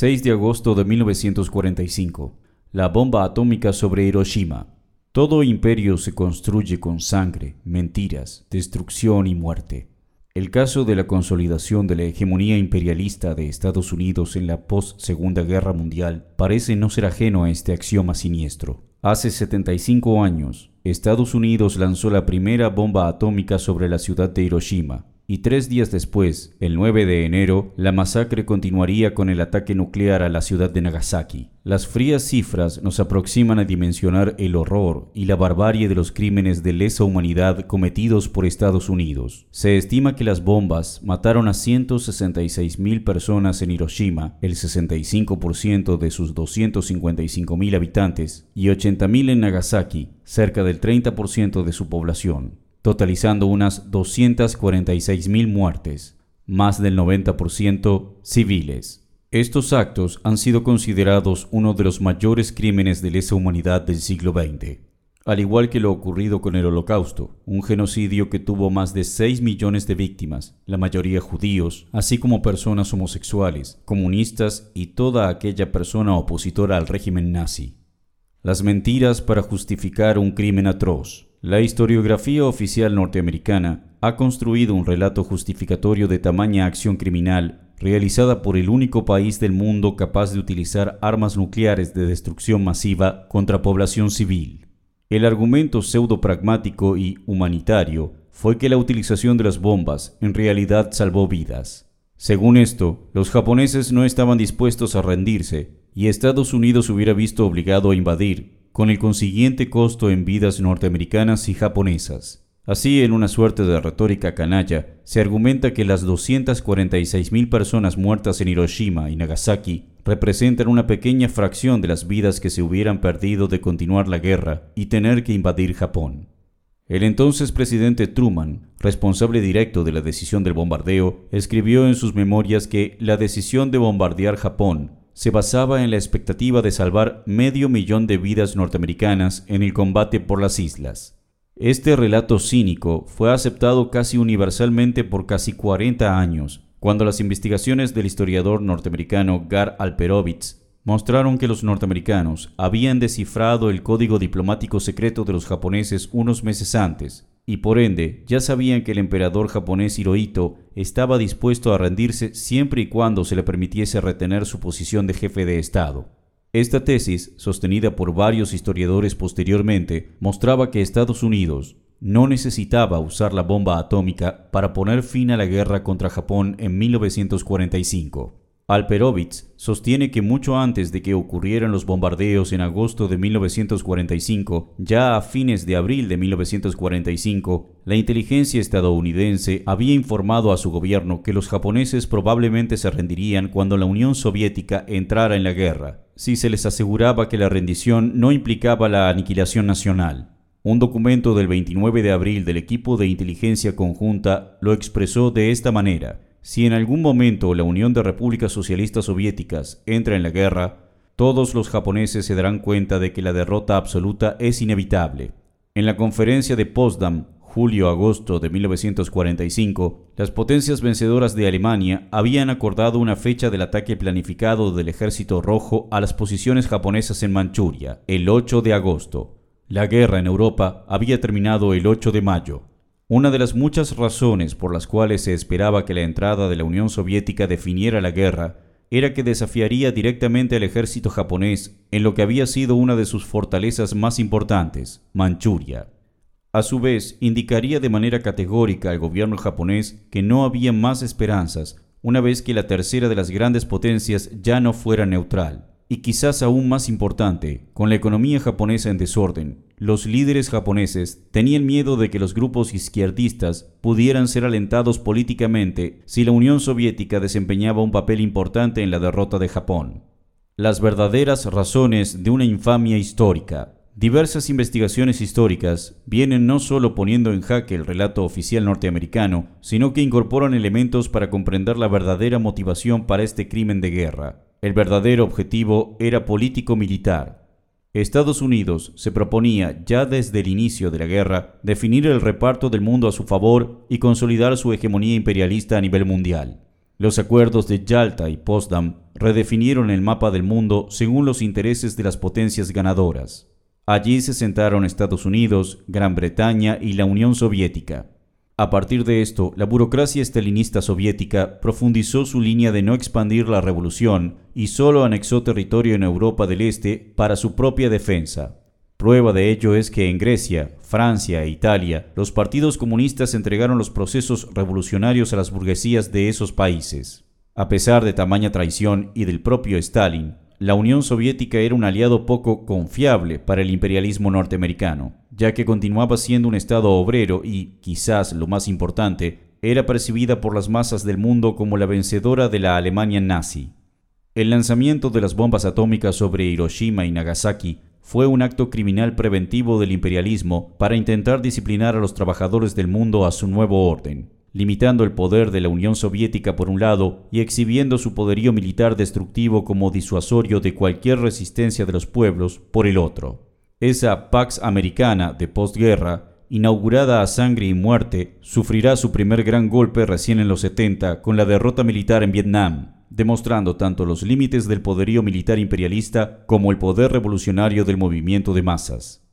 6 de agosto de 1945. La bomba atómica sobre Hiroshima. Todo imperio se construye con sangre, mentiras, destrucción y muerte. El caso de la consolidación de la hegemonía imperialista de Estados Unidos en la post-Segunda Guerra Mundial parece no ser ajeno a este axioma siniestro. Hace 75 años, Estados Unidos lanzó la primera bomba atómica sobre la ciudad de Hiroshima, y tres días después, el 9 de enero, la masacre continuaría con el ataque nuclear a la ciudad de Nagasaki. Las frías cifras nos aproximan a dimensionar el horror y la barbarie de los crímenes de lesa humanidad cometidos por Estados Unidos. Se estima que las bombas mataron a 166 mil personas en Hiroshima, el 65% de sus 255 mil habitantes, y 80 mil en Nagasaki, cerca del 30% de su población totalizando unas 246.000 muertes, más del 90% civiles. Estos actos han sido considerados uno de los mayores crímenes de lesa humanidad del siglo XX, al igual que lo ocurrido con el Holocausto, un genocidio que tuvo más de 6 millones de víctimas, la mayoría judíos, así como personas homosexuales, comunistas y toda aquella persona opositora al régimen nazi. Las mentiras para justificar un crimen atroz. La historiografía oficial norteamericana ha construido un relato justificatorio de tamaña acción criminal realizada por el único país del mundo capaz de utilizar armas nucleares de destrucción masiva contra población civil. El argumento pseudo-pragmático y humanitario fue que la utilización de las bombas en realidad salvó vidas. Según esto, los japoneses no estaban dispuestos a rendirse y Estados Unidos hubiera visto obligado a invadir con el consiguiente costo en vidas norteamericanas y japonesas. Así, en una suerte de retórica canalla, se argumenta que las 246.000 personas muertas en Hiroshima y Nagasaki representan una pequeña fracción de las vidas que se hubieran perdido de continuar la guerra y tener que invadir Japón. El entonces presidente Truman, responsable directo de la decisión del bombardeo, escribió en sus memorias que la decisión de bombardear Japón se basaba en la expectativa de salvar medio millón de vidas norteamericanas en el combate por las islas. Este relato cínico fue aceptado casi universalmente por casi 40 años, cuando las investigaciones del historiador norteamericano Gar Alperovitz mostraron que los norteamericanos habían descifrado el código diplomático secreto de los japoneses unos meses antes, y por ende ya sabían que el emperador japonés Hirohito estaba dispuesto a rendirse siempre y cuando se le permitiese retener su posición de jefe de Estado. Esta tesis, sostenida por varios historiadores posteriormente, mostraba que Estados Unidos no necesitaba usar la bomba atómica para poner fin a la guerra contra Japón en 1945. Alperovitz sostiene que mucho antes de que ocurrieran los bombardeos en agosto de 1945, ya a fines de abril de 1945, la inteligencia estadounidense había informado a su gobierno que los japoneses probablemente se rendirían cuando la Unión Soviética entrara en la guerra, si se les aseguraba que la rendición no implicaba la aniquilación nacional. Un documento del 29 de abril del equipo de inteligencia conjunta lo expresó de esta manera. Si en algún momento la Unión de Repúblicas Socialistas Soviéticas entra en la guerra, todos los japoneses se darán cuenta de que la derrota absoluta es inevitable. En la conferencia de Potsdam, julio-agosto de 1945, las potencias vencedoras de Alemania habían acordado una fecha del ataque planificado del Ejército Rojo a las posiciones japonesas en Manchuria, el 8 de agosto. La guerra en Europa había terminado el 8 de mayo. Una de las muchas razones por las cuales se esperaba que la entrada de la Unión Soviética definiera la guerra era que desafiaría directamente al ejército japonés en lo que había sido una de sus fortalezas más importantes, Manchuria. A su vez, indicaría de manera categórica al gobierno japonés que no había más esperanzas una vez que la tercera de las grandes potencias ya no fuera neutral. Y quizás aún más importante, con la economía japonesa en desorden, los líderes japoneses tenían miedo de que los grupos izquierdistas pudieran ser alentados políticamente si la Unión Soviética desempeñaba un papel importante en la derrota de Japón. Las verdaderas razones de una infamia histórica. Diversas investigaciones históricas vienen no solo poniendo en jaque el relato oficial norteamericano, sino que incorporan elementos para comprender la verdadera motivación para este crimen de guerra. El verdadero objetivo era político-militar. Estados Unidos se proponía ya desde el inicio de la guerra definir el reparto del mundo a su favor y consolidar su hegemonía imperialista a nivel mundial. Los acuerdos de Yalta y Potsdam redefinieron el mapa del mundo según los intereses de las potencias ganadoras. Allí se sentaron Estados Unidos, Gran Bretaña y la Unión Soviética. A partir de esto, la burocracia estalinista soviética profundizó su línea de no expandir la revolución y solo anexó territorio en Europa del Este para su propia defensa. Prueba de ello es que en Grecia, Francia e Italia, los partidos comunistas entregaron los procesos revolucionarios a las burguesías de esos países. A pesar de tamaña traición y del propio Stalin, la Unión Soviética era un aliado poco confiable para el imperialismo norteamericano, ya que continuaba siendo un Estado obrero y, quizás lo más importante, era percibida por las masas del mundo como la vencedora de la Alemania nazi. El lanzamiento de las bombas atómicas sobre Hiroshima y Nagasaki fue un acto criminal preventivo del imperialismo para intentar disciplinar a los trabajadores del mundo a su nuevo orden, limitando el poder de la Unión Soviética por un lado y exhibiendo su poderío militar destructivo como disuasorio de cualquier resistencia de los pueblos por el otro. Esa Pax Americana de postguerra, inaugurada a sangre y muerte, sufrirá su primer gran golpe recién en los 70 con la derrota militar en Vietnam, demostrando tanto los límites del poderío militar imperialista como el poder revolucionario del movimiento de masas.